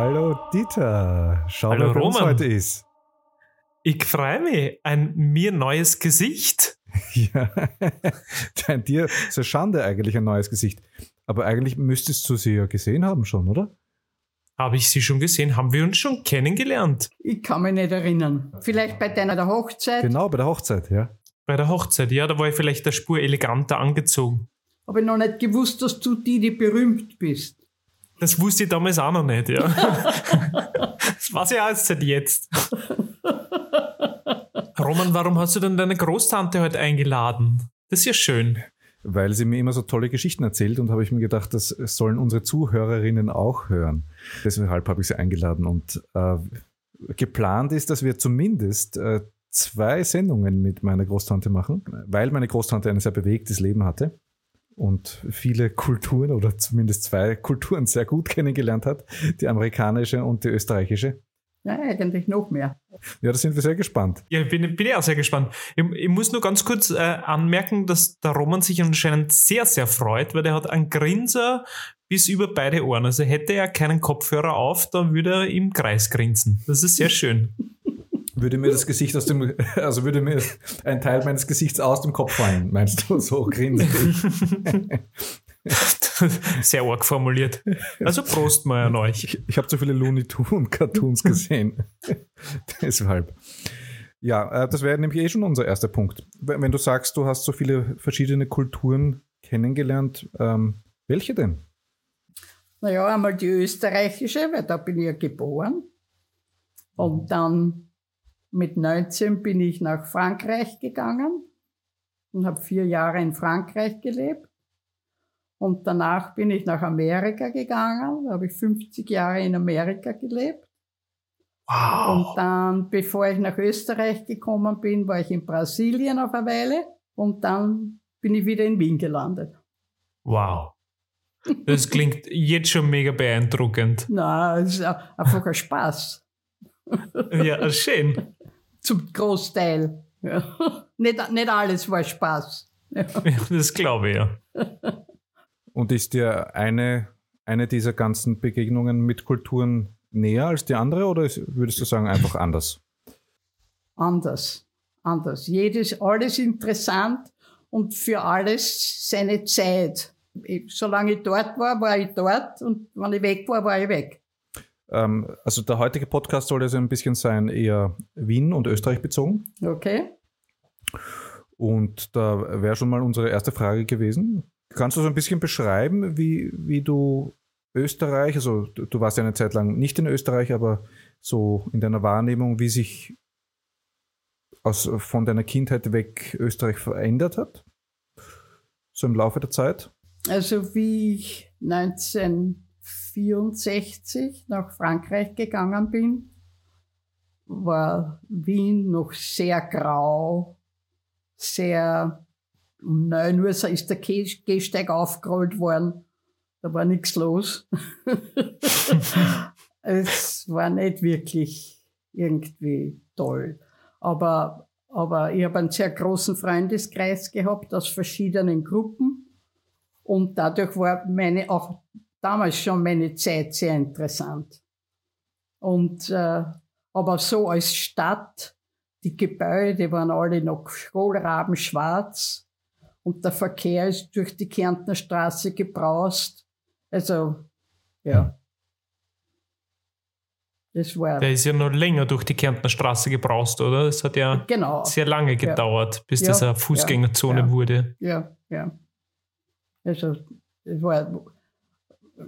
Hallo Dieter. Schau, Hallo, wer bei uns Roman. heute ist. Ich freue mich. Ein mir neues Gesicht. Ja, Dein dir ist eine Schande eigentlich ein neues Gesicht. Aber eigentlich müsstest du sie ja gesehen haben schon, oder? Habe ich Sie schon gesehen? Haben wir uns schon kennengelernt? Ich kann mich nicht erinnern. Vielleicht bei deiner Hochzeit Genau, bei der Hochzeit, ja. Bei der Hochzeit, ja, da war ich vielleicht der Spur eleganter angezogen. habe ich noch nicht gewusst, dass du die, die berühmt bist. Das wusste ich damals auch noch nicht, ja. das weiß ich auch erst seit jetzt. Roman, warum hast du denn deine Großtante heute eingeladen? Das ist ja schön. Weil sie mir immer so tolle Geschichten erzählt und habe ich mir gedacht, das sollen unsere Zuhörerinnen auch hören. Deshalb habe ich sie eingeladen und äh, geplant ist, dass wir zumindest äh, zwei Sendungen mit meiner Großtante machen, weil meine Großtante ein sehr bewegtes Leben hatte und viele Kulturen oder zumindest zwei Kulturen sehr gut kennengelernt hat, die amerikanische und die österreichische. Ja, eigentlich noch mehr. Ja, da sind wir sehr gespannt. Ja, bin, bin ich auch sehr gespannt. Ich, ich muss nur ganz kurz äh, anmerken, dass der Roman sich anscheinend sehr, sehr freut, weil er hat einen Grinser bis über beide Ohren. Also hätte er keinen Kopfhörer auf, dann würde er im Kreis grinsen. Das ist sehr schön. Würde mir das Gesicht aus dem, also würde mir ein Teil meines Gesichts aus dem Kopf fallen, meinst du, so grinsen sehr arg formuliert. Also Prost mal an euch. Ich, ich habe zu viele Looney Tunes Cartoons gesehen. Deshalb. Ja, äh, das wäre nämlich eh schon unser erster Punkt. Wenn wenn du sagst, du hast so viele verschiedene Kulturen kennengelernt, ähm, welche denn? Naja, einmal die österreichische, weil da bin ich ja geboren. Und dann mit 19 bin ich nach Frankreich gegangen und habe vier Jahre in Frankreich gelebt. Und danach bin ich nach Amerika gegangen, da habe ich 50 Jahre in Amerika gelebt. Und Wow. dann, bevor ich nach Österreich gekommen bin, war ich in Brasilien auf eine Weile und dann bin ich wieder in Wien gelandet. Wow. Das klingt jetzt schon mega beeindruckend. Na, es ist einfach ein Spaß. Ja, schön. Zum Großteil. Ja. Nicht, nicht alles war Spaß. Ja. Ja, das glaube ich ja. Und ist dir eine, eine dieser ganzen Begegnungen mit Kulturen näher als die andere oder ist, würdest du sagen einfach anders? Anders. Anders. Jedes, alles interessant und für alles seine Zeit. Ich, solange ich dort war, war ich dort und wenn ich weg war, war ich weg. Ähm, also der heutige Podcast soll also ein bisschen sein, eher Wien und Österreich bezogen. Okay? Und da wäre schon mal unsere erste Frage gewesen. Kannst du so ein bisschen beschreiben, wie, wie du Österreich, also du, warst ja eine Zeit lang nicht in Österreich, aber so in deiner Wahrnehmung, wie sich aus, von deiner Kindheit weg Österreich verändert hat? So im Laufe der Zeit? Also wie ich 1964 nach Frankreich gegangen bin, war Wien noch sehr grau, sehr um 9 Uhr ist der Geh- Gehsteig aufgerollt worden. Da war nichts los. es war nicht wirklich irgendwie toll. Aber, aber ich habe einen sehr großen Freundeskreis gehabt aus verschiedenen Gruppen. Und dadurch war meine, auch damals schon meine Zeit sehr interessant. Und, äh, aber so als Stadt, die Gebäude waren alle noch kohlrabenschwarz und der Verkehr ist durch die Kärntner Straße gebraust. Also, ja. Das war, Der ist ja noch länger durch die Kärntner Straße gebraust, oder? Das hat ja genau. sehr lange gedauert, bis Ja, das eine ja, Fußgängerzone ja. wurde. Ja, ja. Also, das war,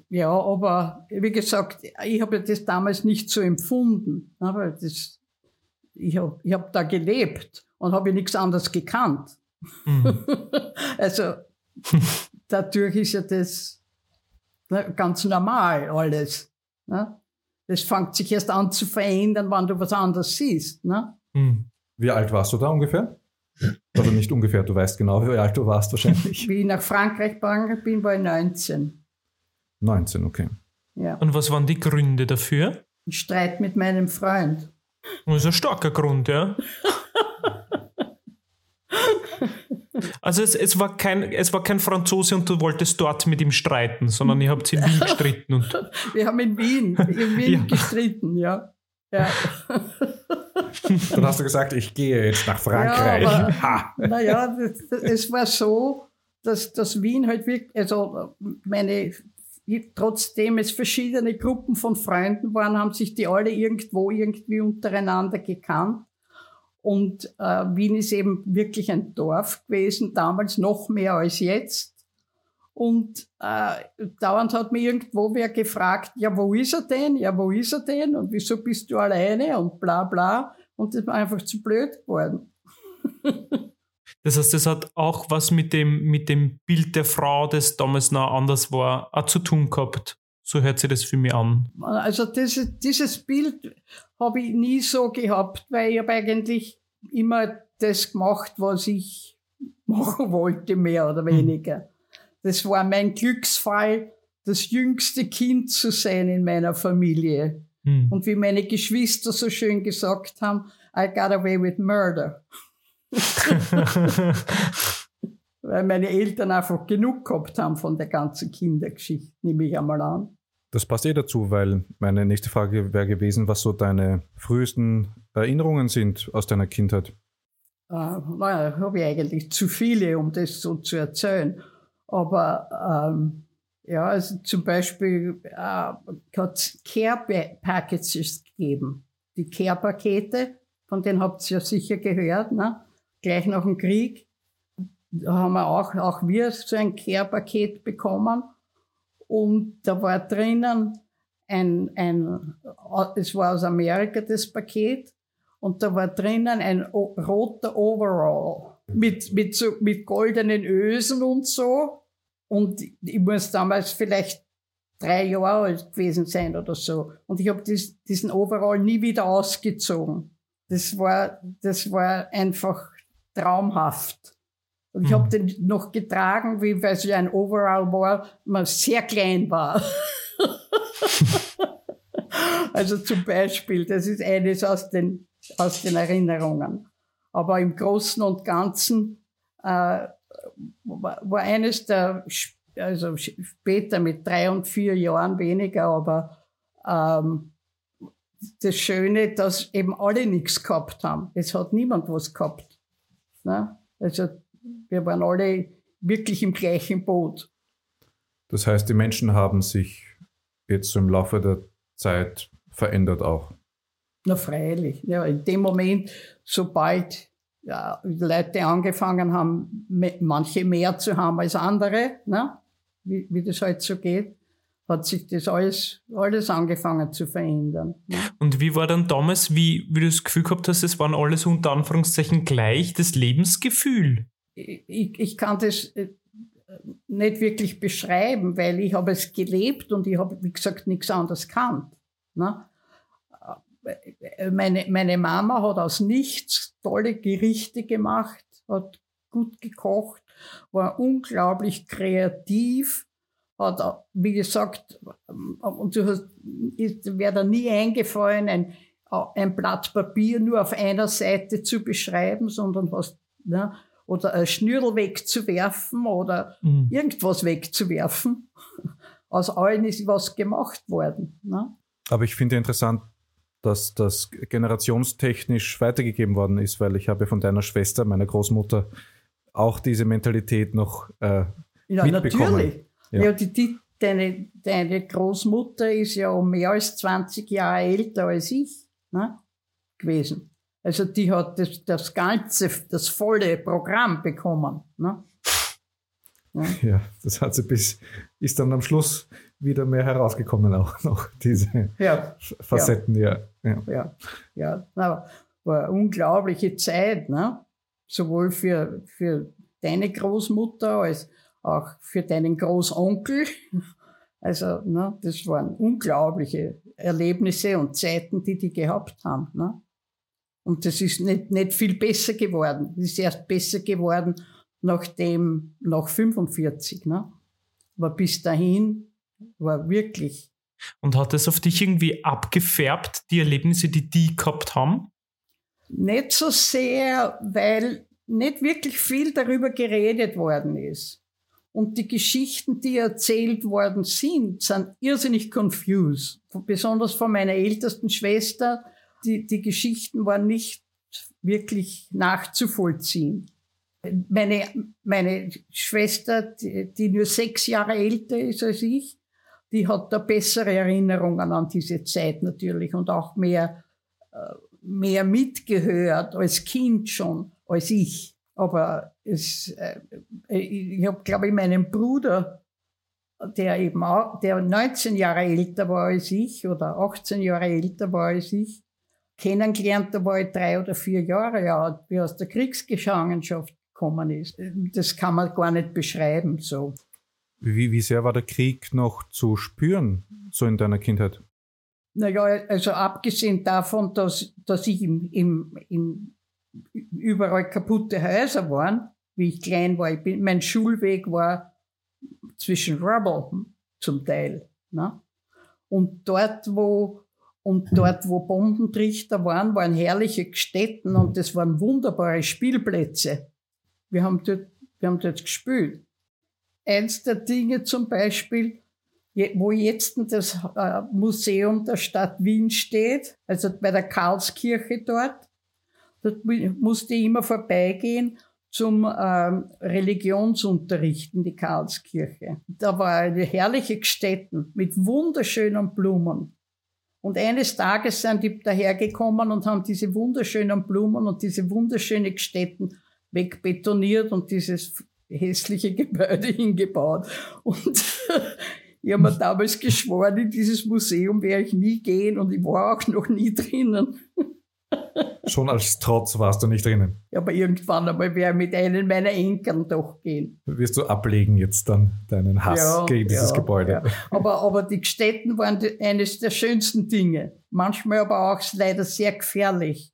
ja, aber wie gesagt, ich habe das damals nicht so empfunden. Aber das, ich habe ich hab da gelebt und habe nichts anderes gekannt. Mhm. also, dadurch ist ja das ne, ganz normal alles. Ne? Das fängt sich erst an zu verändern, wenn du was anderes siehst. Ne? Hm. Wie alt warst du da ungefähr? Oder nicht ungefähr, du weißt genau, wie alt du warst wahrscheinlich. Wie ich nach Frankreich gegangen bin, war ich 19. 19, okay. Ja. Und was waren die Gründe dafür? Ein Streit mit meinem Freund. Das ist ein starker Grund, ja. Also es, es, war kein, es war kein Franzose und du wolltest dort mit ihm streiten, sondern ihr habt in Wien gestritten. Und Wir haben in Wien, in Wien ja. gestritten, ja. ja. Dann hast du gesagt, ich gehe jetzt nach Frankreich. Ja, naja, es war so, dass, dass Wien halt wirklich, also meine, trotzdem es verschiedene Gruppen von Freunden waren, haben sich die alle irgendwo irgendwie untereinander gekannt. Und äh, Wien ist eben wirklich ein Dorf gewesen, damals noch mehr als jetzt. Und äh, dauernd hat mir irgendwo wer gefragt, ja, wo ist er denn? Ja, wo ist er denn? Und wieso bist du alleine? Und bla bla. Und das war einfach zu blöd geworden. das heißt, das hat auch was mit dem, mit dem Bild der Frau, das damals noch anders war, auch zu tun gehabt. So hört sich das für mich an. Also das, dieses Bild habe ich nie so gehabt, weil ich habe eigentlich immer das gemacht, was ich machen wollte, mehr oder hm. weniger. Hm. Das war mein Glücksfall, das jüngste Kind zu sein in meiner Familie. Hm. Und wie meine Geschwister so schön gesagt haben, I got away with murder. Weil meine Eltern einfach genug gehabt haben von der ganzen Kindergeschichte, nehme ich einmal an. Das passt eh dazu, weil meine nächste Frage wäre gewesen, was so deine frühesten Erinnerungen sind aus deiner Kindheit. Äh, naja, habe ich eigentlich zu viele, um das so zu erzählen. Aber ähm, ja, also zum Beispiel äh, hat es Care Packages gegeben. Die Care-Pakete, von denen habt ihr ja sicher gehört, ne? Gleich nach dem Krieg. Haben wir auch, auch wir so ein Care-Paket bekommen. Und da war drinnen ein, ein, es war aus Amerika das Paket, und da war drinnen ein roter Overall mit, mit, so, mit goldenen Ösen und so. Und ich muss damals vielleicht drei Jahre alt gewesen sein oder so. Und ich habe dies, diesen Overall nie wieder ausgezogen. Das war, das war einfach traumhaft. Und ich mhm. habe den noch getragen, wie weil ja ein Overall war, man sehr klein war. also zum Beispiel, das ist eines aus den, aus den Erinnerungen. Aber im Großen und Ganzen äh, war, war eines der, also später mit drei und vier Jahren weniger, aber ähm, das Schöne, dass eben alle nichts gehabt haben. Es hat niemand was gehabt. Ne? Also wir waren alle wirklich im gleichen Boot. Das heißt, die Menschen haben sich jetzt im Laufe der Zeit verändert auch. Na freilich. Ja, in dem Moment, sobald ja, Leute angefangen haben, manche mehr zu haben als andere, ne? wie, wie das halt so geht, hat sich das alles, alles angefangen zu verändern. Ne? Und wie war dann damals, wie, wie du das Gefühl gehabt hast, es waren alles unter Anführungszeichen gleich, das Lebensgefühl? Ich, ich kann das äh, nicht wirklich beschreiben, weil ich habe es gelebt und ich habe, wie gesagt, nichts anderes kannt. Ne? Meine, meine Mama hat aus nichts tolle Gerichte gemacht, hat gut gekocht, war unglaublich kreativ, hat, wie gesagt, und du hast, wäre da nie eingefallen, ein, ein Blatt Papier nur auf einer Seite zu beschreiben, sondern hast, ne, oder ein Schnürl wegzuwerfen oder mhm. irgendwas wegzuwerfen. Aus allen ist was gemacht worden. Ne? Aber ich finde interessant, dass das generationstechnisch weitergegeben worden ist, weil ich habe von deiner Schwester, meiner Großmutter, auch diese Mentalität noch äh, ja, mitbekommen. Natürlich. Ja, ja die, die, deine, deine Großmutter ist ja um mehr als 20 Jahre älter als ich ne, gewesen. Also die hat das, das ganze, das volle Programm bekommen. Ne? Ja. ja. das hat sie bis, ist dann am Schluss wieder mehr herausgekommen, auch noch diese ja. Facetten, ja. Ja, ja, ja. Na, war eine unglaubliche Zeit, ne? sowohl für, für deine Großmutter als auch für deinen Großonkel. Also, ne, das waren unglaubliche Erlebnisse und Zeiten, die die gehabt haben. Ne? Und das ist nicht, nicht viel besser geworden. Das ist erst besser geworden nach dem, nach 45. Ne? Aber bis dahin war wirklich. Und hat das auf dich irgendwie abgefärbt, die Erlebnisse, die die gehabt haben? Nicht so sehr, weil nicht wirklich viel darüber geredet worden ist. Und die Geschichten, die erzählt worden sind, sind irrsinnig confused. Besonders von meiner ältesten Schwester. Die, die Geschichten waren nicht wirklich nachzuvollziehen. Meine, meine Schwester, die, die nur sechs Jahre älter ist als ich, die hat da bessere Erinnerungen an diese Zeit natürlich und auch mehr, äh, mehr mitgehört als Kind schon, als ich. Aber es, äh, ich habe, glaube ich, meinen Bruder, der eben auch, der 19 Jahre älter war als ich oder 18 Jahre älter war als ich, kennengelernt, da war ich drei oder vier Jahre alt, wie aus der Kriegsgefangenschaft gekommen ist. Das kann man gar nicht beschreiben, so. Wie, wie sehr war der Krieg noch zu spüren, so in deiner Kindheit? Naja, also abgesehen davon, dass, dass ich im, im, im überall kaputte Häuser waren, wie ich klein war. Ich bin, mein Schulweg war zwischen Rubble zum Teil. Ne? Und dort, wo und dort, wo Bombentrichter waren, waren herrliche Städten und das waren wunderbare Spielplätze. Wir haben dort, wir haben dort gespielt. Eins der Dinge zum Beispiel, wo jetzt das äh, Museum der Stadt Wien steht, also bei der Karlskirche dort, Dort musste ich immer vorbeigehen zum ähm, Religionsunterricht in die Karlskirche. Da war eine herrliche Gstetten mit wunderschönen Blumen. Und eines Tages sind die dahergekommen und haben diese wunderschönen Blumen und diese wunderschönen Gstetten wegbetoniert und dieses hässliche Gebäude hingebaut. Und ich habe mir damals geschworen, in dieses Museum werde ich nie gehen und ich war auch noch nie drinnen. Schon als Trotz warst du nicht drinnen. Ja, aber irgendwann einmal werde ich mit einem meiner Enkeln doch gehen. Wirst du ablegen jetzt dann deinen Hass ja, gegen dieses ja, Gebäude? Ja. Aber, aber die Städten waren die, eines der schönsten Dinge. Manchmal aber auch leider sehr gefährlich.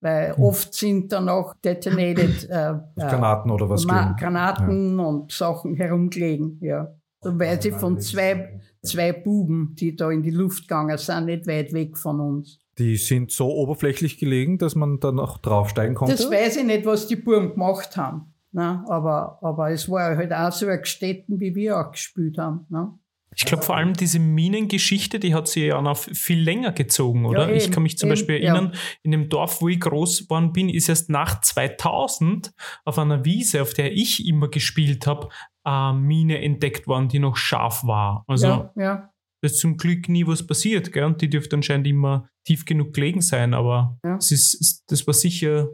Weil hm. oft sind dann auch detonated äh, äh Granaten oder was Ma Granaten und Sachen herumgelegen, ja. Da weiß ich von zwei, zwei Buben, die da in die Luft gegangen sind, nicht weit weg von uns. Die sind so oberflächlich gelegen, dass man da noch draufsteigen konnte? Das weiß ich nicht, was die Buben gemacht haben. Ne? Aber, aber es war halt auch so ein Städten, wie wir auch gespielt haben. Ne? Ich glaube vor allem diese Minengeschichte, die hat sie ja noch viel länger gezogen, oder? Ja, ich kann mich zum eben, Beispiel erinnern, ja. in dem Dorf, wo ich groß geworden bin, ist erst nach 2000 auf einer Wiese, auf der ich immer gespielt habe, eine Mine entdeckt worden, die noch scharf war. Also ja, ja da ist zum Glück nie was passiert, gell? Und die dürfte anscheinend immer tief genug gelegen sein, aber ja. es ist, das war sicher.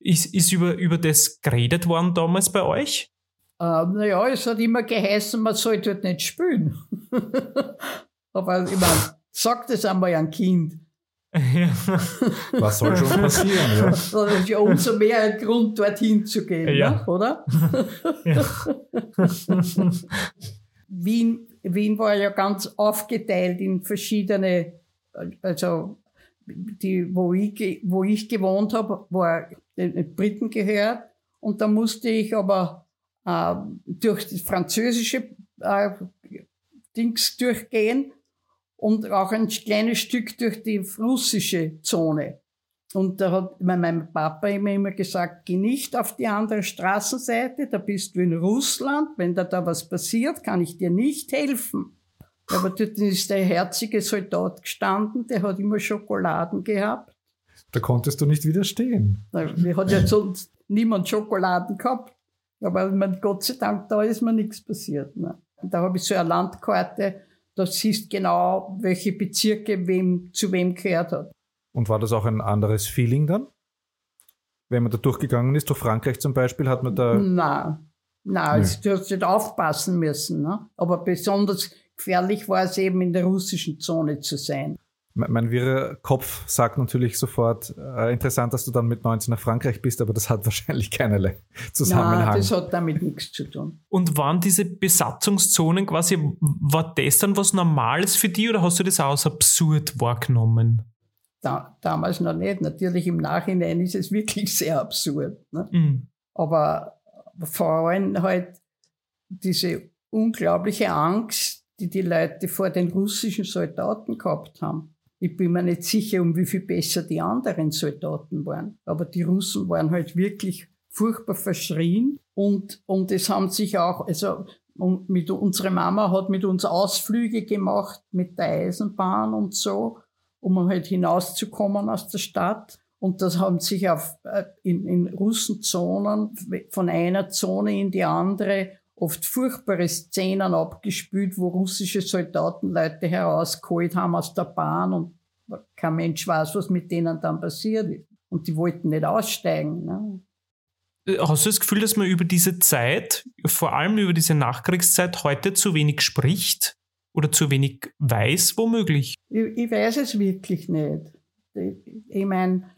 Ist, ist über, über das geredet worden damals bei euch? Ähm, naja, es hat immer geheißen, man soll dort nicht spielen. aber ich meine, sagt es einmal ein Kind. Ja. Was soll schon passieren? Ja. Das ist ja umso mehr ein Grund, dorthin zu gehen, ja. ne? oder? Ja. Wien Wien war ja ganz aufgeteilt in verschiedene, also die, wo ich, wo ich gewohnt habe, war den Briten gehört. Und da musste ich aber äh, durch das französische äh, Dings durchgehen und auch ein kleines Stück durch die russische Zone. Und da hat mein Papa immer, immer gesagt, geh nicht auf die andere Straßenseite, da bist du in Russland, wenn da da was passiert, kann ich dir nicht helfen. Aber dort ist der herzige Soldat gestanden, der hat immer Schokoladen gehabt. Da konntest du nicht widerstehen. Wir hat ja sonst niemand Schokoladen gehabt. Aber man, Gott sei Dank, da ist mir nichts passiert. Ne? Da habe ich so eine Landkarte, da siehst genau, welche Bezirke wem, zu wem gehört hat. Und war das auch ein anderes Feeling dann? Wenn man da durchgegangen ist, durch Frankreich zum Beispiel, hat man da. Nein, nein, nee. du hast nicht aufpassen müssen. Ne? Aber besonders gefährlich war es eben in der russischen Zone zu sein. mein, mein wirrer Kopf sagt natürlich sofort, äh, interessant, dass du dann mit 19 nach Frankreich bist, aber das hat wahrscheinlich keinerlei Zusammenhang. Nein, das hat damit nichts zu tun. Und waren diese Besatzungszonen quasi, war das dann was Normales für dich oder hast du das auch als absurd wahrgenommen? Da, damals noch nicht. Natürlich im Nachhinein ist es wirklich sehr absurd. Ne? Mhm. Aber vor allem halt diese unglaubliche Angst, die die Leute vor den russischen Soldaten gehabt haben. Ich bin mir nicht sicher, um wie viel besser die anderen Soldaten waren. Aber die Russen waren halt wirklich furchtbar verschrien und, und es haben sich auch, also und mit, unsere Mama hat mit uns Ausflüge gemacht mit der Eisenbahn und so, um halt hinauszukommen aus der Stadt. Und das haben sich auf, äh, in, in Russenzonen von einer Zone in die andere oft furchtbare Szenen abgespielt, wo russische Soldaten Leute herausgeholt haben aus der Bahn und kein Mensch weiß, was mit denen dann passiert ist. Und die wollten nicht aussteigen. Ne? Hast du das Gefühl, dass man über diese Zeit, vor allem über diese Nachkriegszeit, heute zu wenig spricht oder zu wenig weiß, womöglich? Ich, ich weiß es wirklich nicht. Ich, meine,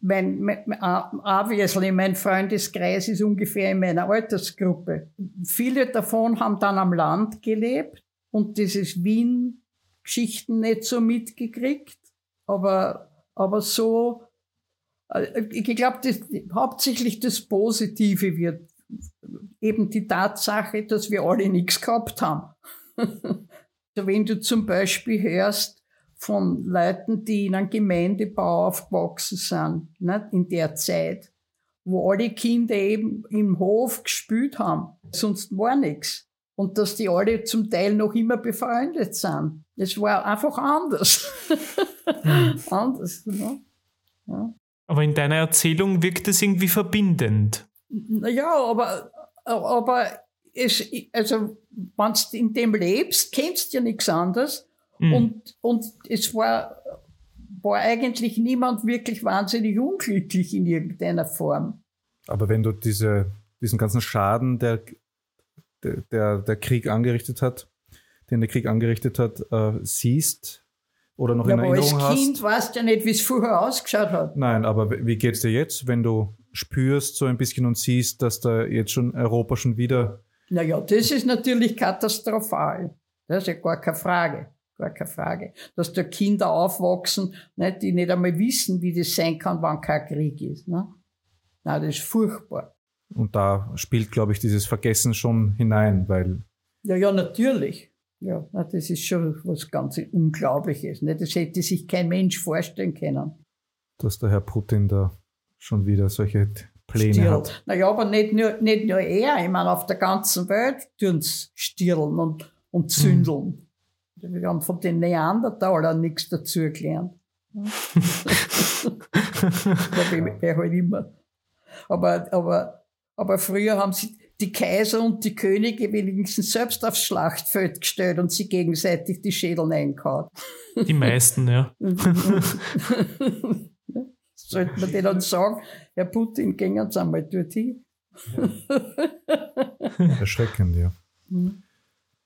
mein, mein, obviously, mein Freundeskreis ist ungefähr in meiner Altersgruppe. Viele davon haben dann am Land gelebt und dieses Wien-Geschichten nicht so mitgekriegt. Aber, aber so, äh, ich glaube, hauptsächlich das Positive wird eben die Tatsache, dass wir alle nichts gehabt haben. also wenn du zum Beispiel hörst, von Leuten, die in einem Gemeindebau aufgewachsen sind, nicht? in der Zeit, wo alle Kinder eben im Hof gespielt haben. Sonst war nichts. Und dass die alle zum Teil noch immer befreundet sind. Das war einfach anders. Anders. Ne? Ja. Aber in deiner Erzählung wirkt es irgendwie verbindend. Naja, aber, aber es, also, wenn du in dem lebst, kennst du ja nichts anderes. Mhm. Und, und es war, war eigentlich niemand wirklich wahnsinnig unglücklich in irgendeiner Form. Aber wenn du diese, diesen ganzen Schaden, der, der, der Krieg angerichtet hat, den der Krieg angerichtet hat, äh, siehst oder noch ja, in Erinnerung hast. Als Kind weißt du ja nicht, wie es vorher ausgeschaut hat. Nein, aber wie geht es dir jetzt, wenn du spürst so ein bisschen und siehst, dass da jetzt schon Europa schon wieder. Naja, das ist natürlich katastrophal. Das ist ja gar keine Frage gar keine Frage. Dass da Kinder aufwachsen, nicht, die nicht einmal wissen, wie das sein kann, wann kein Krieg ist. Ne? Nein, das ist furchtbar. Und da spielt, glaube ich, dieses Vergessen schon hinein, weil. Ja, ja, natürlich. Ja, das ist schon was ganz Unglaubliches. Ne? Das hätte sich kein Mensch vorstellen können. Dass der Herr Putin da schon wieder solche Pläne Stirl. hat. Naja, aber nicht nur, nicht nur er. Ich meine, auf der ganzen Welt tun sie stirlen und, und zündeln. Mhm. Wir haben von den Neandertalern nichts dazu gelernt. Wer halt immer. Aber, aber, aber früher haben sie die Kaiser und die Könige wenigstens selbst aufs Schlachtfeld gestellt und sie gegenseitig die Schädel eingehauen. Die meisten, ja. Sollte man denen sagen, Herr Putin, gehen uns einmal dorthin. Erschreckend, ja. Mhm.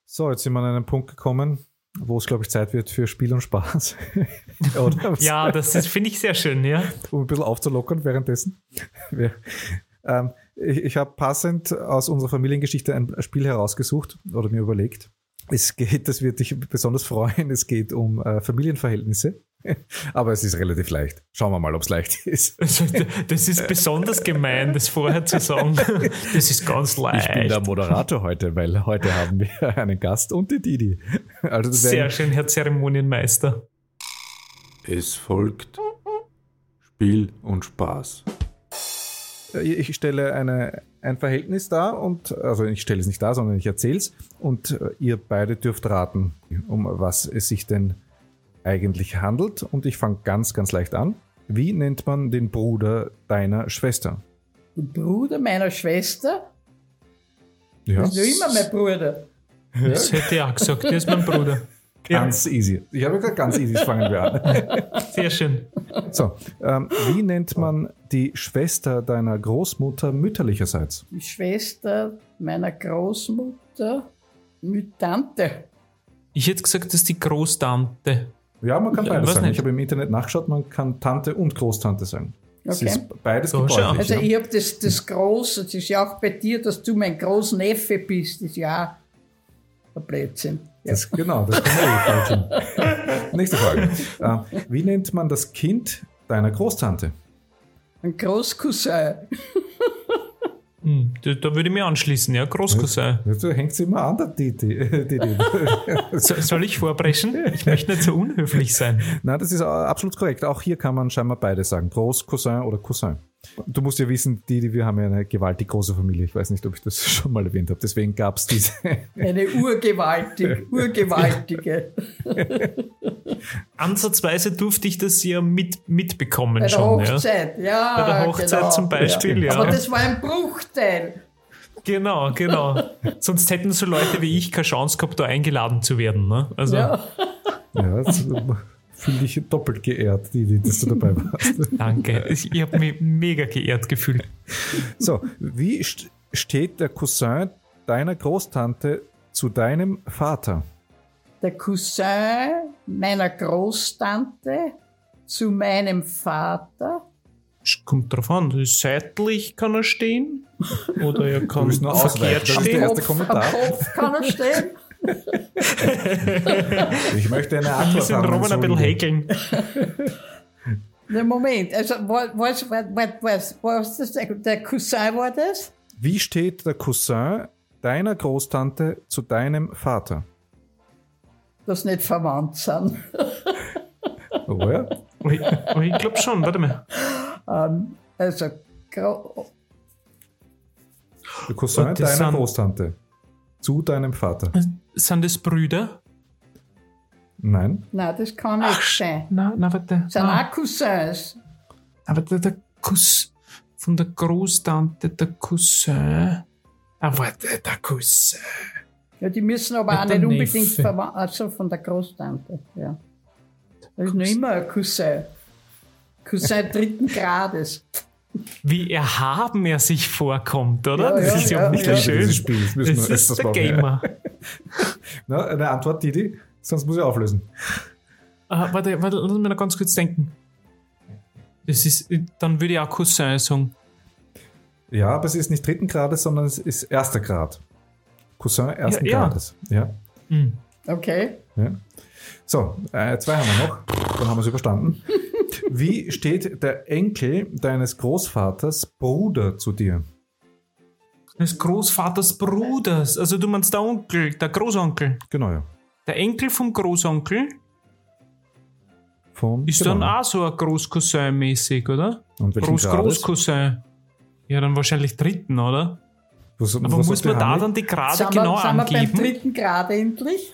So, jetzt sind wir an einen Punkt gekommen, wo es, glaube ich, Zeit wird für Spiel und Spaß. ja, das finde ich sehr schön, ja. Um ein bisschen aufzulockern währenddessen. ähm, ich, ich habe passend aus unserer Familiengeschichte ein Spiel herausgesucht oder mir überlegt. Es geht, das wird dich besonders freuen, es geht um äh, Familienverhältnisse. Aber es ist relativ leicht. Schauen wir mal, ob es leicht ist. Also, das ist besonders gemein, das vorher zu sagen. Das ist ganz leicht. Ich bin der Moderator heute, weil heute haben wir einen Gast und die Didi. Also Sehr schön, Herr Zeremonienmeister. Es folgt Spiel und Spaß. Ich stelle eine, ein Verhältnis dar und, also ich stelle es nicht dar, sondern ich erzähle es und ihr beide dürft raten, um was es sich denn eigentlich handelt. Und ich fange ganz, ganz leicht an. Wie nennt man den Bruder deiner Schwester? Den Bruder meiner Schwester? Ja. Das ist immer mein Bruder. Das hätte ich auch gesagt, der ist mein Bruder. Ganz ja. easy. Ich habe gesagt, ganz easy fangen wir an. Sehr schön. So, ähm, wie nennt man die Schwester deiner Großmutter mütterlicherseits? Die Schwester meiner Großmutter mit Tante. Ich hätte gesagt, das ist die Großtante. Ja, man kann Ja, beides sagen. nicht. Ich habe im Internet nachgeschaut, man kann Tante und Großtante sagen. Es Okay. ist beides So, gebräuchlich. Also ich habe das, das Groß, das ist ja auch bei dir, dass du mein Großneffe bist, ist ja auch ein Blödsinn. Ja. Das, genau, das kann man eh. Nächste Frage. Äh, wie nennt man das Kind deiner Großtante? Ein Großcousin. Hm, da, da würde ich mich anschließen, ja, Großcousin. Du hängst immer an der Titi. Titi. So, soll ich vorbrechen? Ich möchte nicht so unhöflich sein. Nein, das ist äh, absolut korrekt. Auch hier kann man scheinbar beide sagen. Großcousin oder Cousin. Du musst ja wissen, die, wir haben ja eine gewaltig große Familie. Ich weiß nicht, ob ich das schon mal erwähnt habe. Deswegen gab es diese. Eine urgewaltig, urgewaltige. Ansatzweise durfte ich das ja mit, mitbekommen Bei der schon. Ja. Hochzeit, ja. Bei der Hochzeit genau. zum Beispiel, ja. Aber das war ein Bruchteil. Genau, genau. Sonst hätten so Leute wie ich keine Chance gehabt, da eingeladen zu werden. Ne? Also, Ja. ja, fühle dich doppelt geehrt, die, dass du dabei warst. danke. Ich, ich habe mich mega geehrt gefühlt. So, wie st steht der Cousin deiner Großtante zu deinem Vater? Der Cousin meiner Großtante zu meinem Vater. Es kommt drauf an. Seitlich kann er stehen. Oder er kann verkehrt stehen. Kommentar. Am Kopf kann er stehen. Ich möchte eine Wir Antwort müssen haben. Roman ein bisschen häkeln. Ne, Moment, also was, was, was, das, der, Cousin war das? Wie steht der Cousin deiner Großtante zu deinem Vater? Das nicht verwandt sind. Oh ja? Oh, ich, oh, ich glaube schon, warte mal. Ähm, also, Der Cousin deiner Großtante zu deinem Vater. Sind das Brüder? Nein? nein, das kann nicht sein. Nein, nein, warte. Das sind Ah, auch Cousins. aber der, der Kuss von der Großtante, der Cousin. Ah, warte, der Cousin. Ja, die müssen aber auch nicht unbedingt verwandt, also von der Großtante, ja. Das ist noch immer ein Cousin. Cousin dritten Grades. Wie erhaben er sich vorkommt, oder? Ja, das ja, ist ja, ja, wirklich ja. schön. Dieses Spiel, das müssen Das wir ist der machen, ja. Gamer. Na, eine Antwort, Didi? Sonst muss ich auflösen. Ah, warte, warte, lass mich noch ganz kurz denken. Das ist, dann würde ich auch Cousin sagen. Ja, aber es ist nicht dritten Grades, sondern es ist erster Grad. Cousin ersten Ja, ja. Grades. Ja. Hm. Okay. ja. So, äh, zwei haben wir noch. Dann haben wir es überstanden. Wie steht der Enkel deines Großvaters Bruder zu dir? Des Großvaters Bruders. Also du meinst der Onkel, der Großonkel. Genau, ja. Der Enkel vom Großonkel Von, ist genau. dann auch so ein Großcousin mäßig, oder? Und welchen Grades? Groß-Großcousin. Ja, dann wahrscheinlich dritten, oder? Was, Aber was muss man da dann die Grade Sind, genau wir, sind wir beim angeben? dritten Grad endlich?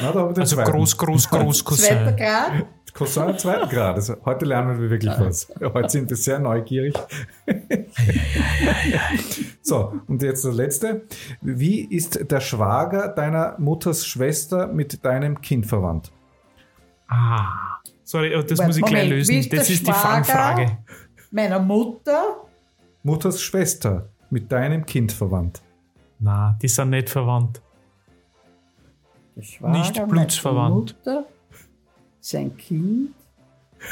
Na, Also zweiten. groß, groß, groß Zweiter Cousin. Grad? Cousin zweiten Grades. Heute lernen wir wirklich was. Heute sind wir sehr neugierig. so, und jetzt das letzte. Wie ist der Schwager deiner Mutters Schwester mit deinem Kind verwandt? Ah. Sorry, das Moment, muss ich gleich lösen. ist Das ist die? Fangfrage. Meiner Mutter? Mutters Schwester mit deinem Kind verwandt. Na, die sind nicht verwandt. Schwager, Nicht blutsverwandt. Mutter, sein Kind?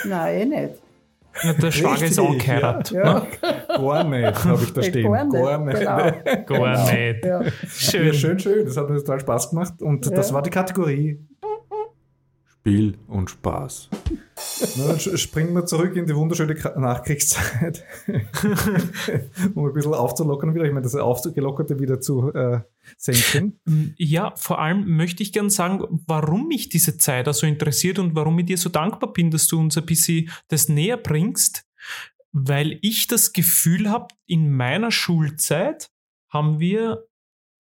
Nein, eh nicht. Ja, der Schwager ist Richtig, angeheiratet. Ja, Gar nicht, habe ich da stehen. gar nicht. Gar nicht. Genau. Gar Genau. nicht. Ja. Ja, Schön. schön, schön. Das hat mir total Spaß gemacht. Und das Ja. war die Kategorie. Spiel und Spaß. Na, dann springen wir zurück in die wunderschöne Nachkriegszeit, um ein bisschen aufzulockern wieder. Ich meine, das Aufgelockerte wieder zu äh, senken. Ja, vor allem möchte ich gern sagen, warum mich diese Zeit auch so interessiert und warum ich dir so dankbar bin, dass du uns ein bisschen das näher bringst, weil ich das Gefühl habe, in meiner Schulzeit haben wir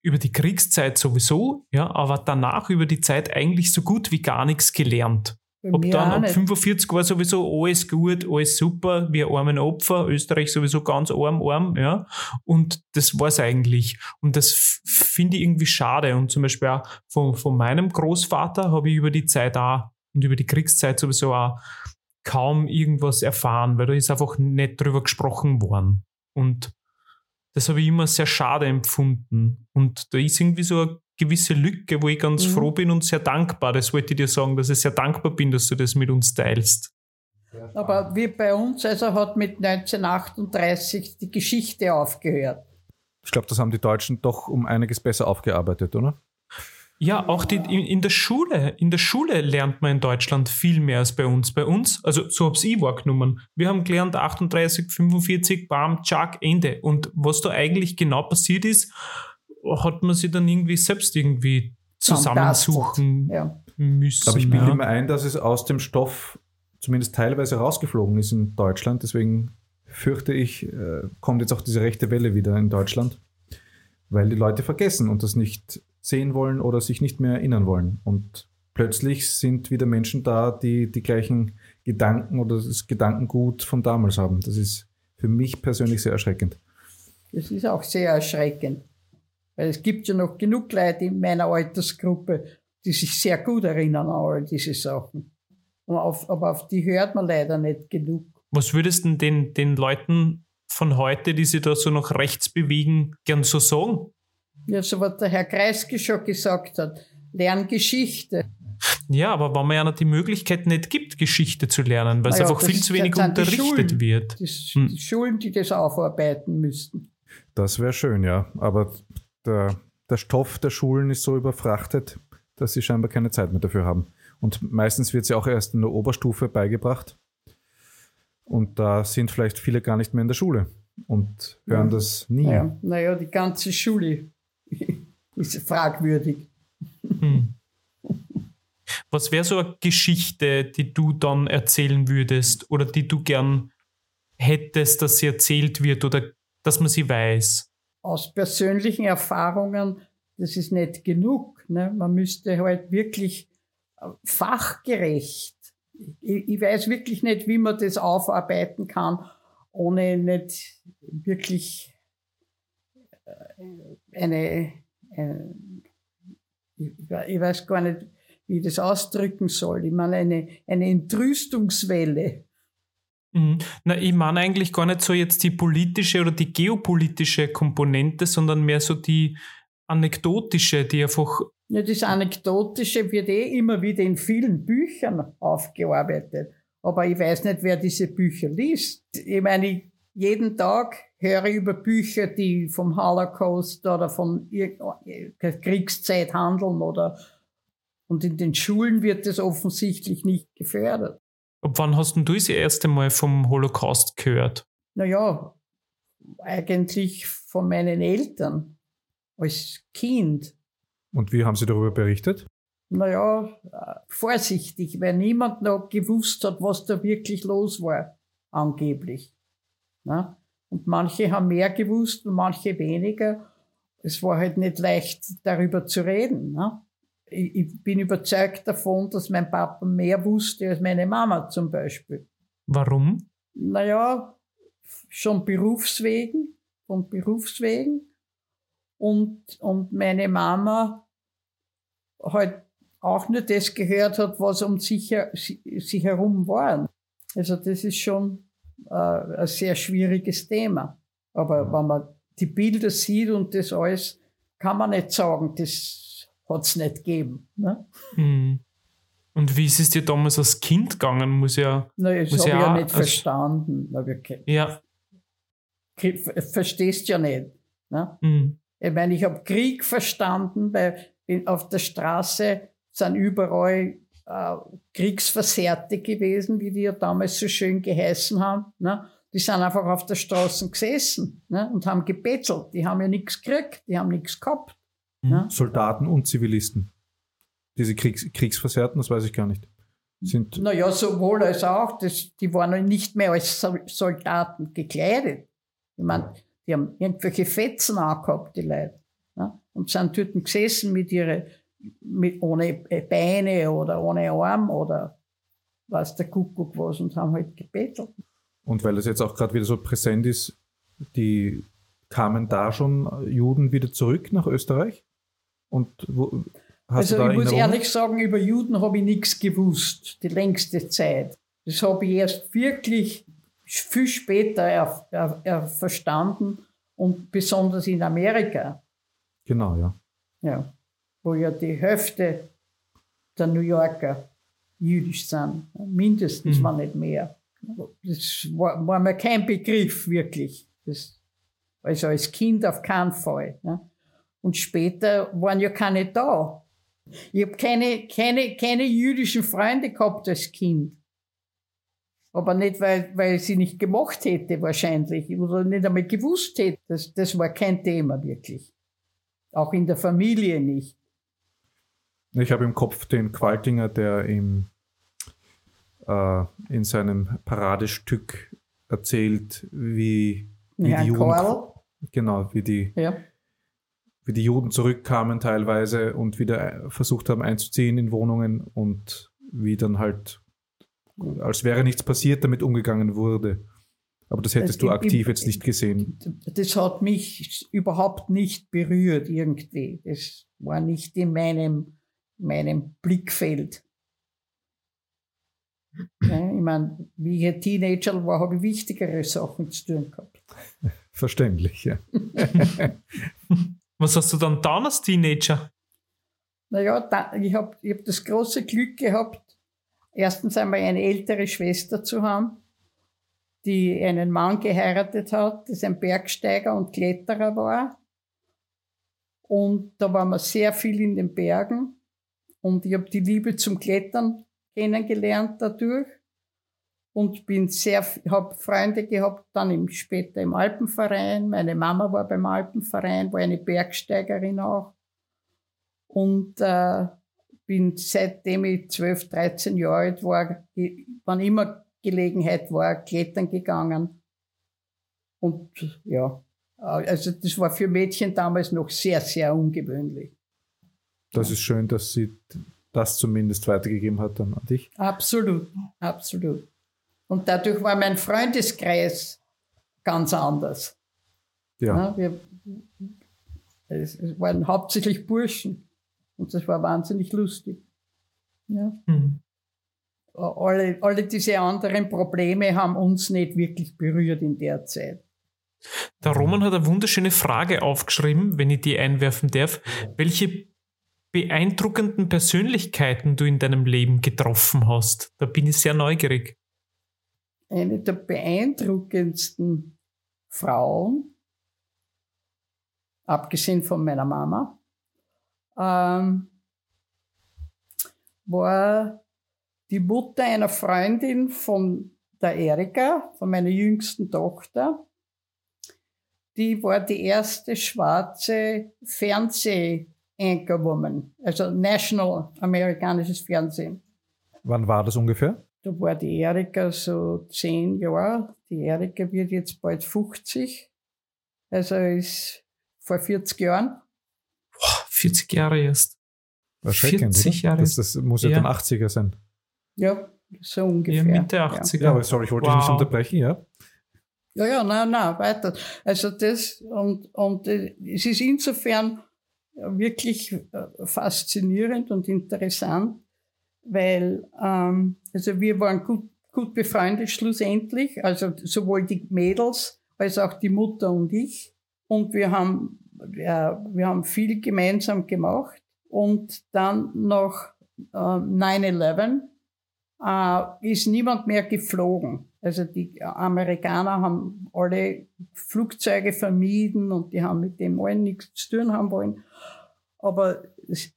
über die Kriegszeit sowieso, ja, aber danach über die Zeit eigentlich so gut wie gar nichts gelernt. Ob mir dann ab nicht. 45 war sowieso alles gut, alles super, wir armen Opfer, Österreich sowieso ganz arm, arm, ja. Und das war's eigentlich. Und das finde ich irgendwie schade. Und zum Beispiel auch von, von meinem Großvater habe ich über die Zeit auch und über die Kriegszeit sowieso auch kaum irgendwas erfahren, weil da ist einfach nicht drüber gesprochen worden. Und das habe ich immer sehr schade empfunden. Und da ist irgendwie so ein gewisse Lücke, wo ich ganz Mhm. froh bin und sehr dankbar. Das wollte ich dir sagen, dass ich sehr dankbar bin, dass du das mit uns teilst. Aber wie bei uns, also hat mit 1938 die Geschichte aufgehört. Ich glaube, das haben die Deutschen doch um einiges besser aufgearbeitet, oder? Ja, auch die, in, in der Schule, in der Schule lernt man in Deutschland viel mehr als bei uns. Bei uns, also so hab's ich wahrgenommen. Wir haben gelernt 38, 45, bam, tschak, Ende. Und was da eigentlich genau passiert ist, hat man sich dann irgendwie selbst irgendwie zusammensuchen Ja. müssen. Aber ich bilde ja. mir ein, dass es aus dem Stoff zumindest teilweise rausgeflogen ist in Deutschland. Deswegen fürchte ich, äh, kommt jetzt auch diese rechte Welle wieder in Deutschland, weil die Leute vergessen und das nicht sehen wollen oder sich nicht mehr erinnern wollen. Und plötzlich sind wieder Menschen da, die die gleichen Gedanken oder das Gedankengut von damals haben. Das ist für mich persönlich sehr erschreckend. Das ist auch sehr erschreckend. Weil es gibt ja noch genug Leute in meiner Altersgruppe, die sich sehr gut erinnern an all diese Sachen. Auf, aber auf die hört man leider nicht genug. Was würdest du denn den, den Leuten von heute, die sich da so nach rechts bewegen, gern so sagen? Ja, so was der Herr Kreisky schon gesagt hat. Lern Geschichte. Ja, aber wenn man ja noch die Möglichkeit nicht gibt, Geschichte zu lernen, weil es ja, einfach viel zu wenig die unterrichtet Schulen. wird. Das, Hm. Die Schulen, die das aufarbeiten müssten. Das wäre schön, ja. Aber der, der Stoff der Schulen ist so überfrachtet, dass sie scheinbar keine Zeit mehr dafür haben. Und meistens wird sie auch erst in der Oberstufe beigebracht. Und da sind vielleicht viele gar nicht mehr in der Schule und hören Ja. das nie. Ja, naja, die ganze Schule ist fragwürdig. Hm. Was wäre so eine Geschichte, die du dann erzählen würdest oder die du gern hättest, dass sie erzählt wird oder dass man sie weiß? Aus persönlichen Erfahrungen, das ist nicht genug. Ne? Man müsste halt wirklich äh, fachgerecht. Ich, ich weiß wirklich nicht, wie man das aufarbeiten kann, ohne nicht wirklich eine, eine ich, ich weiß gar nicht, wie ich das ausdrücken soll. Ich meine, eine, eine Entrüstungswelle. Mhm. Na, ich meine eigentlich gar nicht so jetzt die politische oder die geopolitische Komponente, sondern mehr so die anekdotische, die einfach Ja, das Anekdotische wird eh immer wieder in vielen Büchern aufgearbeitet. Aber ich weiß nicht, wer diese Bücher liest. Ich meine, jeden Tag höre über Bücher, die vom Holocaust oder von irgendeiner Kriegszeit handeln oder und in den Schulen wird das offensichtlich nicht gefördert. Ab wann hast denn du das erste Mal vom Holocaust gehört? Naja, eigentlich von meinen Eltern als Kind. Und wie haben sie darüber berichtet? naja, äh, vorsichtig, weil niemand noch gewusst hat, was da wirklich los war, angeblich. Ne? Und manche haben mehr gewusst und manche weniger. Es war halt nicht leicht, darüber zu reden. Ne? Ich, ich bin überzeugt davon, dass mein Papa mehr wusste als meine Mama zum Beispiel. Warum? Naja, schon Berufswegen, von Berufswegen. Und, und meine Mama halt auch nur das gehört hat, was um sich, sich herum war. Also das ist schon äh, ein sehr schwieriges Thema. Aber wenn man die Bilder sieht und das alles, kann man nicht sagen, das hat's nicht gegeben. Ne? Mhm. Und wie ist es dir damals als Kind gegangen? Muss ja, Na, das habe ich ja nicht verstanden. Ja, verstehst ja nicht. Ne? mhm. Ich meine, ich habe Krieg verstanden, weil auf der Straße sind überall äh, Kriegsversehrte gewesen, wie die ja damals so schön geheißen haben. Ne? Die sind einfach auf der Straße gesessen ne? und haben gebettelt. Die haben ja nichts gekriegt, die haben nichts gehabt. Ne? Soldaten und Zivilisten. Diese Kriegs Kriegsversehrten, das weiß ich gar nicht. Sind Naja, sowohl als auch, das, die waren nicht mehr als Sol- Soldaten gekleidet. Ich meine, die haben irgendwelche Fetzen angehabt, die Leute. Ne? Und sind dort gesessen mit ihre, mit, ohne Beine oder ohne Arm oder was der Kuckuck was und haben halt gebettelt. Und weil das jetzt auch gerade wieder so präsent ist, die kamen da schon Juden wieder zurück nach Österreich? Und wo, hast also du da ich muss ehrlich sagen, über Juden habe ich nichts gewusst, die längste Zeit. Das habe ich erst wirklich viel später er, er, er verstanden und besonders in Amerika. Genau, ja. Ja. Wo ja die Hälfte der New Yorker jüdisch sind, mindestens, mhm. wenn nicht mehr. Das war, war mir kein Begriff wirklich. Das, also als Kind auf keinen Fall. Ne? Und später waren ja keine da. Ich habe keine, keine, keine jüdischen Freunde gehabt als Kind. Aber nicht, weil, weil ich sie nicht gemacht hätte, wahrscheinlich. Oder nicht einmal gewusst hätte. Das, das war kein Thema, wirklich. Auch in der Familie nicht. Ich habe im Kopf den Qualtinger, der im, äh, in seinem Paradestück erzählt, wie, wie ja, die Juden. Karl. Genau, wie die, Ja. wie die Juden zurückkamen teilweise und wieder versucht haben einzuziehen in Wohnungen und wie dann halt, als wäre nichts passiert, damit umgegangen wurde. Aber das hättest Es du aktiv jetzt nicht gesehen. Das hat mich überhaupt nicht berührt irgendwie. Das war nicht in meinem, meinem Blickfeld. Ja, ich meine, wie ich ein Teenager war, habe ich wichtigere Sachen zu tun gehabt. Verständlich, ja. Was hast du dann getan als Teenager? Naja, da, ich habe ich hab das große Glück gehabt, erstens einmal eine ältere Schwester zu haben, die einen Mann geheiratet hat, das ein Bergsteiger und Kletterer war. Und da waren wir sehr viel in den Bergen. Und ich habe die Liebe zum Klettern kennengelernt dadurch. Und bin sehr, habe Freunde gehabt, dann im, später im Alpenverein. Meine Mama war beim Alpenverein, war eine Bergsteigerin auch. Und äh, bin seitdem ich 12, 13 Jahre alt war, wann immer Gelegenheit war, klettern gegangen. Und ja, also das war für Mädchen damals noch sehr, sehr ungewöhnlich. Das ist schön, dass sie das zumindest weitergegeben hat dann an dich. Absolut, absolut. Und dadurch war mein Freundeskreis ganz anders. Ja, Ja, wir, es, es waren hauptsächlich Burschen. Und das war wahnsinnig lustig. Ja. Hm. alle, alle diese anderen Probleme haben uns nicht wirklich berührt in der Zeit. Der Roman hat eine wunderschöne Frage aufgeschrieben, wenn ich die einwerfen darf. Welche beeindruckenden Persönlichkeiten du in deinem Leben getroffen hast? Da bin ich sehr neugierig. Eine der beeindruckendsten Frauen, abgesehen von meiner Mama, ähm, war die Mutter einer Freundin von der Erika, von meiner jüngsten Tochter. Die war die erste schwarze Fernseh-Anchorwoman, also National amerikanisches Fernsehen. wann war das ungefähr? Da war die Erika so zehn Jahre. Die Erika wird jetzt bald 50. Also ist vor 40 Jahren. Boah, 40 Jahre erst. Erschreckend, 40 oder? Jahre. Das, das muss ja, Ja. dann 80er sein. Ja, so ungefähr. Ja, Mitte 80er. Ja, aber sorry, ich wollte dich nicht Wow. unterbrechen, ja. Ja, ja, nein, nein, weiter. Also das, und, und äh, es ist insofern wirklich äh, faszinierend und interessant, weil, ähm, also wir waren gut, gut befreundet schlussendlich, also sowohl die Mädels als auch die Mutter und ich. Und wir haben, ja, wir haben viel gemeinsam gemacht. Und dann nach äh, 9-11 äh, ist niemand mehr geflogen. Also die Amerikaner haben alle Flugzeuge vermieden und die haben mit dem allen nichts zu tun haben wollen. Aber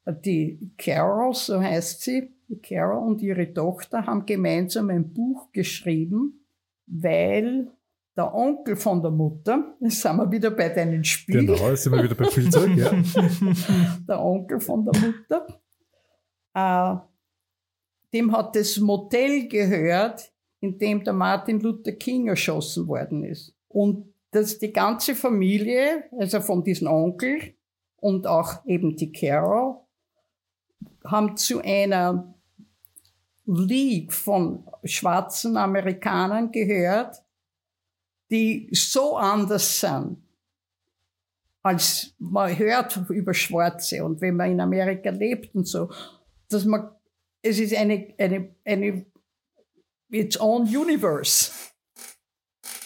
die Carol, so heißt sie, die Carol und ihre Tochter haben gemeinsam ein Buch geschrieben, weil der Onkel von der Mutter, jetzt sind wir wieder bei deinen Spielen, Genau, jetzt sind wir wieder bei Spielzeug, ja. der Onkel von der Mutter, äh, dem hat das Motel gehört, in dem der Martin Luther King erschossen worden ist. Und dass die ganze Familie, also von diesem Onkel und auch eben die Carol, haben zu einer League von schwarzen Amerikanern gehört, die so anders sind, als man hört über Schwarze und wenn man in Amerika lebt und so, dass man, es ist eine, eine, eine, its own universe.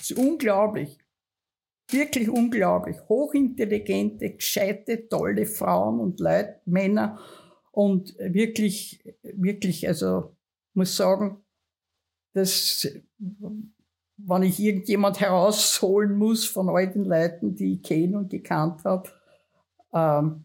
Es ist unglaublich. wirklich unglaublich. Hochintelligente, gescheite, tolle Frauen und Leute, Männer und wirklich, wirklich, also muss sagen, dass wenn ich irgendjemand herausholen muss von all den Leuten, die ich kenne und gekannt habe, ähm,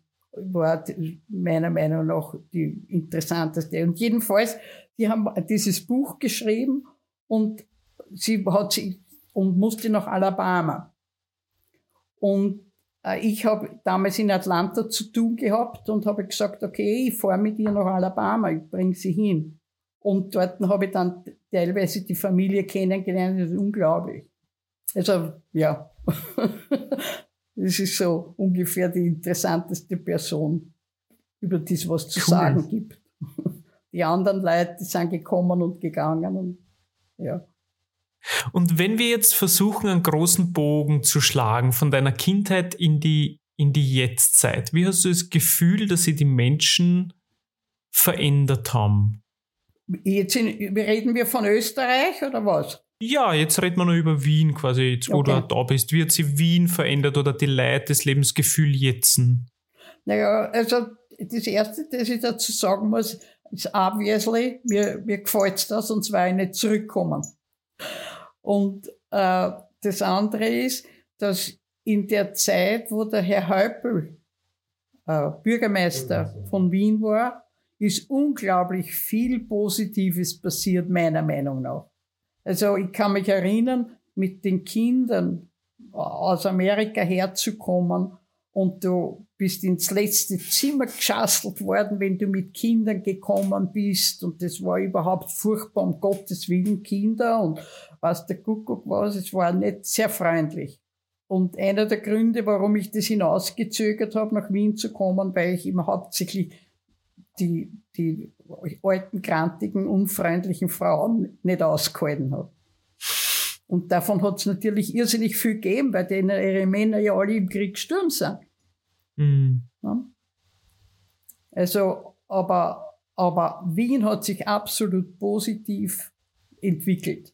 war meiner Meinung nach die interessanteste. Und jedenfalls, die haben dieses Buch geschrieben und sie hat sie und musste nach Alabama. Und äh, ich habe damals in Atlanta zu tun gehabt und habe gesagt, okay, ich fahre mit ihr nach Alabama, ich bringe sie hin. Und dort habe ich dann teilweise die Familie kennengelernt, das ist unglaublich. Also, ja. das ist so ungefähr die interessanteste Person, über die es was zu cool. sagen gibt. Die anderen Leute sind gekommen und gegangen und ja. Und wenn wir jetzt versuchen, einen großen Bogen zu schlagen von deiner Kindheit in die, in die Jetztzeit, wie hast du das Gefühl, dass sie die Menschen verändert haben? Jetzt in, reden wir von Österreich oder was? Ja, jetzt reden wir noch über Wien quasi, jetzt wo okay. du da bist. Wie hat sich Wien verändert oder die Leute, das Lebensgefühl jetzt? Naja, also das Erste, das ich dazu sagen muss, ist obviously, mir, mir gefällt das, sonst war ich nicht zurückkommen. Und äh, das andere ist, dass in der Zeit, wo der Herr Häupl äh, Bürgermeister von Wien war, ist unglaublich viel Positives passiert, meiner Meinung nach. Also ich kann mich erinnern, mit den Kindern aus Amerika herzukommen und du bist ins letzte Zimmer geschasselt worden, wenn du mit Kindern gekommen bist und das war überhaupt furchtbar, um Gottes Willen Kinder und was der Kuckuck war, es war nicht sehr freundlich. Und einer der Gründe, warum ich das hinausgezögert habe, nach Wien zu kommen, weil ich immer hauptsächlich die, die alten, krantigen, unfreundlichen Frauen nicht ausgehalten habe. Und davon hat es natürlich irrsinnig viel gegeben, weil denen ihre Männer ja alle im Krieg gestorben sind. Mhm. Ja? Also, aber, aber Wien hat sich absolut positiv entwickelt.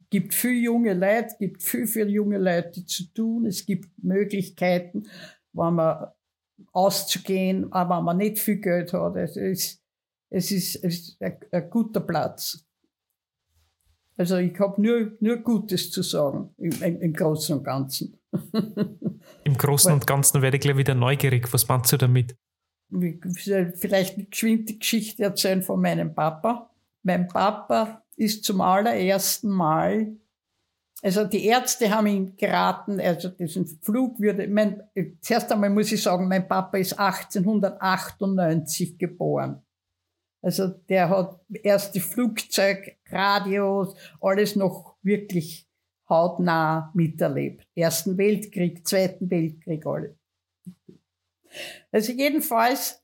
Es gibt viele junge Leute, gibt viel für junge Leute zu tun. Es gibt Möglichkeiten, wenn man auszugehen, aber wenn man nicht viel Geld hat. Es ist, es ist, es ist ein, ein guter Platz. Also ich habe nur, nur Gutes zu sagen im, im, im Großen und Ganzen. Im Großen und Ganzen werde ich gleich wieder neugierig. Was meinst du damit? Vielleicht eine geschwinde Geschichte erzählen von meinem Papa. Mein Papa ist zum allerersten Mal also die Ärzte haben ihn geraten, also diesen Flug würde, mein, zuerst einmal muss ich sagen, mein Papa ist 1898 geboren. Also der hat erste Flugzeug, Radios, alles noch wirklich hautnah miterlebt. Ersten Weltkrieg, Zweiten Weltkrieg, alles. Also jedenfalls,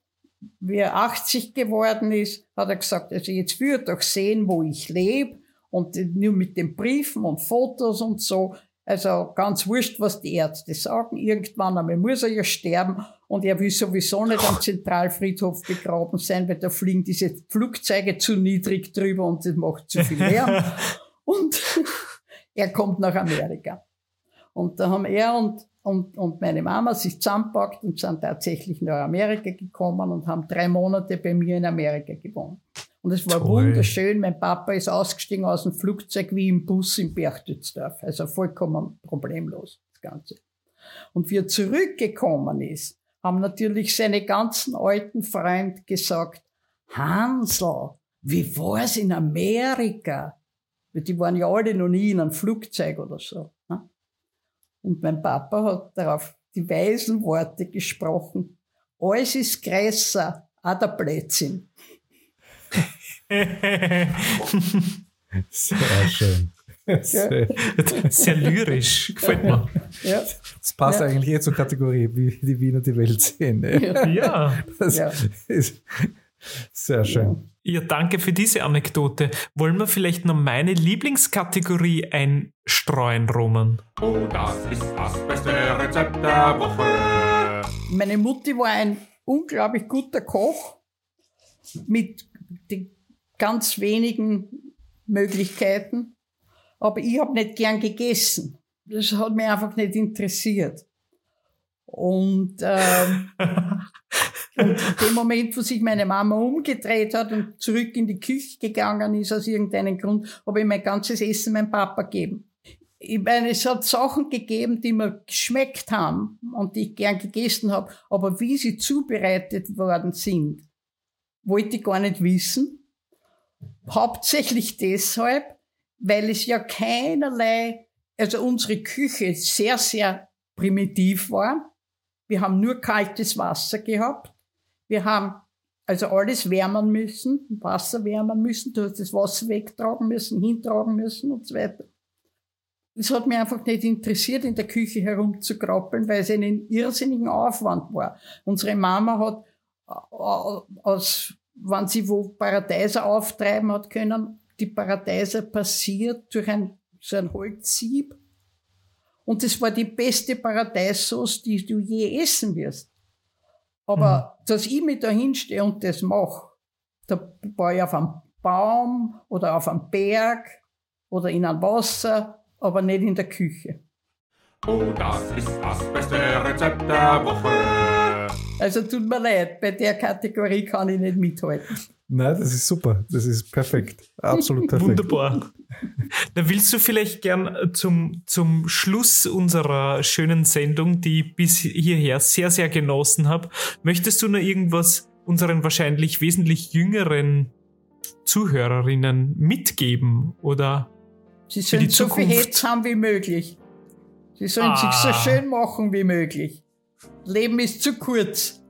wie er 80 geworden ist, hat er gesagt, also jetzt er doch sehen, wo ich lebe und nur mit den Briefen und Fotos und so. Also ganz wurscht, was die Ärzte sagen. Irgendwann einmal muss er ja sterben und er will sowieso nicht am Zentralfriedhof begraben sein, weil da fliegen diese Flugzeuge zu niedrig drüber und das macht zu viel Lärm. und er kommt nach Amerika. Und da haben er und, und, und meine Mama sich zusammengepackt und sind tatsächlich nach Amerika gekommen und haben drei Monate bei mir in Amerika gewohnt. Und es war Toll. wunderschön. Mein Papa ist ausgestiegen aus dem Flugzeug wie im Bus in Berchtesdorf. Also vollkommen problemlos, das Ganze. Und wie er zurückgekommen ist, haben natürlich seine ganzen alten Freunde gesagt, Hansel, wie war's in Amerika? Die waren ja alle noch nie in einem Flugzeug oder so. Ne? Und mein Papa hat darauf die weisen Worte gesprochen. Alles ist größer, auch der Blödsinn. Sehr schön. Sehr, sehr lyrisch, gefällt mir. Ja. Das passt ja. eigentlich eher zur Kategorie, wie die Wiener die Welt sehen. Ne? Ja. Das ja. ist sehr schön. Ja, danke für diese Anekdote. Wollen wir vielleicht noch meine Lieblingskategorie einstreuen, Roman? Oh, das ist das beste Rezept der Woche. Meine Mutti war ein unglaublich guter Koch mit den ganz wenigen Möglichkeiten. Aber ich habe nicht gern gegessen. das hat mich einfach nicht interessiert. Und, ähm, und in dem Moment, wo sich meine Mama umgedreht hat und zurück in die Küche gegangen ist, aus irgendeinem Grund, habe ich mein ganzes Essen meinem Papa gegeben. Ich meine, es hat Sachen gegeben, die mir geschmeckt haben und die ich gern gegessen habe, aber wie sie zubereitet worden sind, wollte ich gar nicht wissen. Hauptsächlich deshalb, weil es ja keinerlei, also unsere Küche sehr, sehr primitiv war. Wir haben nur kaltes Wasser gehabt. Wir haben also alles wärmen müssen, Wasser wärmen müssen, du hast das Wasser wegtragen müssen, hintragen müssen und so weiter. Es hat mich einfach nicht interessiert, in der Küche herumzukrabbeln, weil es einen irrsinnigen Aufwand war. Unsere Mama hat äh, aus, wenn sie wo Paradeiser auftreiben hat können, die Paradeiser passiert durch ein, so ein Holzsieb und das war die beste Paradeissauce, die du je essen wirst. Aber mhm. dass ich mich da hinstehe und das mache, da war ich auf einem Baum oder auf einem Berg oder in einem Wasser, aber nicht in der Küche. Oh, das ist das beste Rezept der Woche. Also tut mir leid, bei der Kategorie kann ich nicht mithalten. Nein, das ist super. Das ist perfekt. Absolut perfekt. Wunderbar. Da willst du vielleicht gern zum, zum Schluss unserer schönen Sendung, die ich bis hierher sehr, sehr genossen habe, möchtest du noch irgendwas unseren wahrscheinlich wesentlich jüngeren Zuhörerinnen mitgeben oder Sie sollen so viel Hetz haben wie möglich. Sie sollen ah. sich so schön machen wie möglich. Leben ist zu kurz.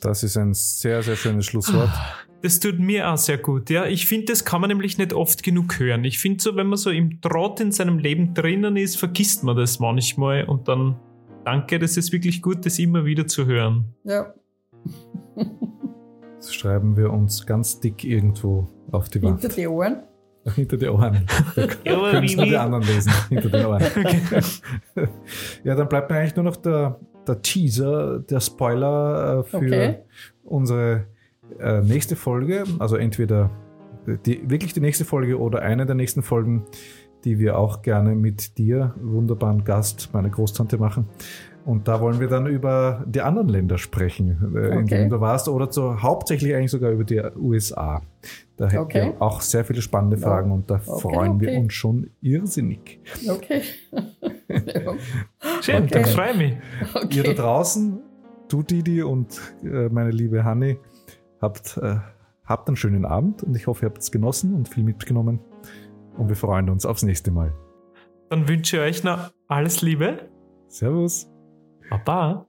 Das ist ein sehr, sehr schönes Schlusswort. Ah. Das tut mir auch sehr gut, ja. Ich finde, das kann man nämlich nicht oft genug hören. Ich finde so, wenn man so im Trott in seinem Leben drinnen ist, vergisst man das manchmal und dann danke, das ist wirklich gut, das immer wieder zu hören. Ja. Das schreiben wir uns ganz dick irgendwo auf die Wand. Hinter die Ohren? Hinter die Ohren. ja, können es die anderen lesen. Hinter den Ohren. Okay. ja, dann bleibt mir eigentlich nur noch der, der Teaser, der Spoiler äh, für okay. unsere äh, nächste Folge, also entweder die, wirklich die nächste Folge oder eine der nächsten Folgen, die wir auch gerne mit dir, wunderbaren Gast, meine Großtante, machen. Und da wollen wir dann über die anderen Länder sprechen, äh, okay. in denen du warst, oder zu, hauptsächlich eigentlich sogar über die USA. Da hätten okay. wir auch sehr viele spannende Fragen und da okay, freuen wir uns schon irrsinnig. Okay. Schön, okay. ich freue mich. Ihr da draußen, du Didi und äh, meine liebe Hanni, Habt, äh, habt einen schönen Abend und ich hoffe, ihr habt es genossen und viel mitgenommen. Und wir freuen uns aufs nächste Mal. Dann wünsche ich euch noch alles Liebe. Servus. Papa.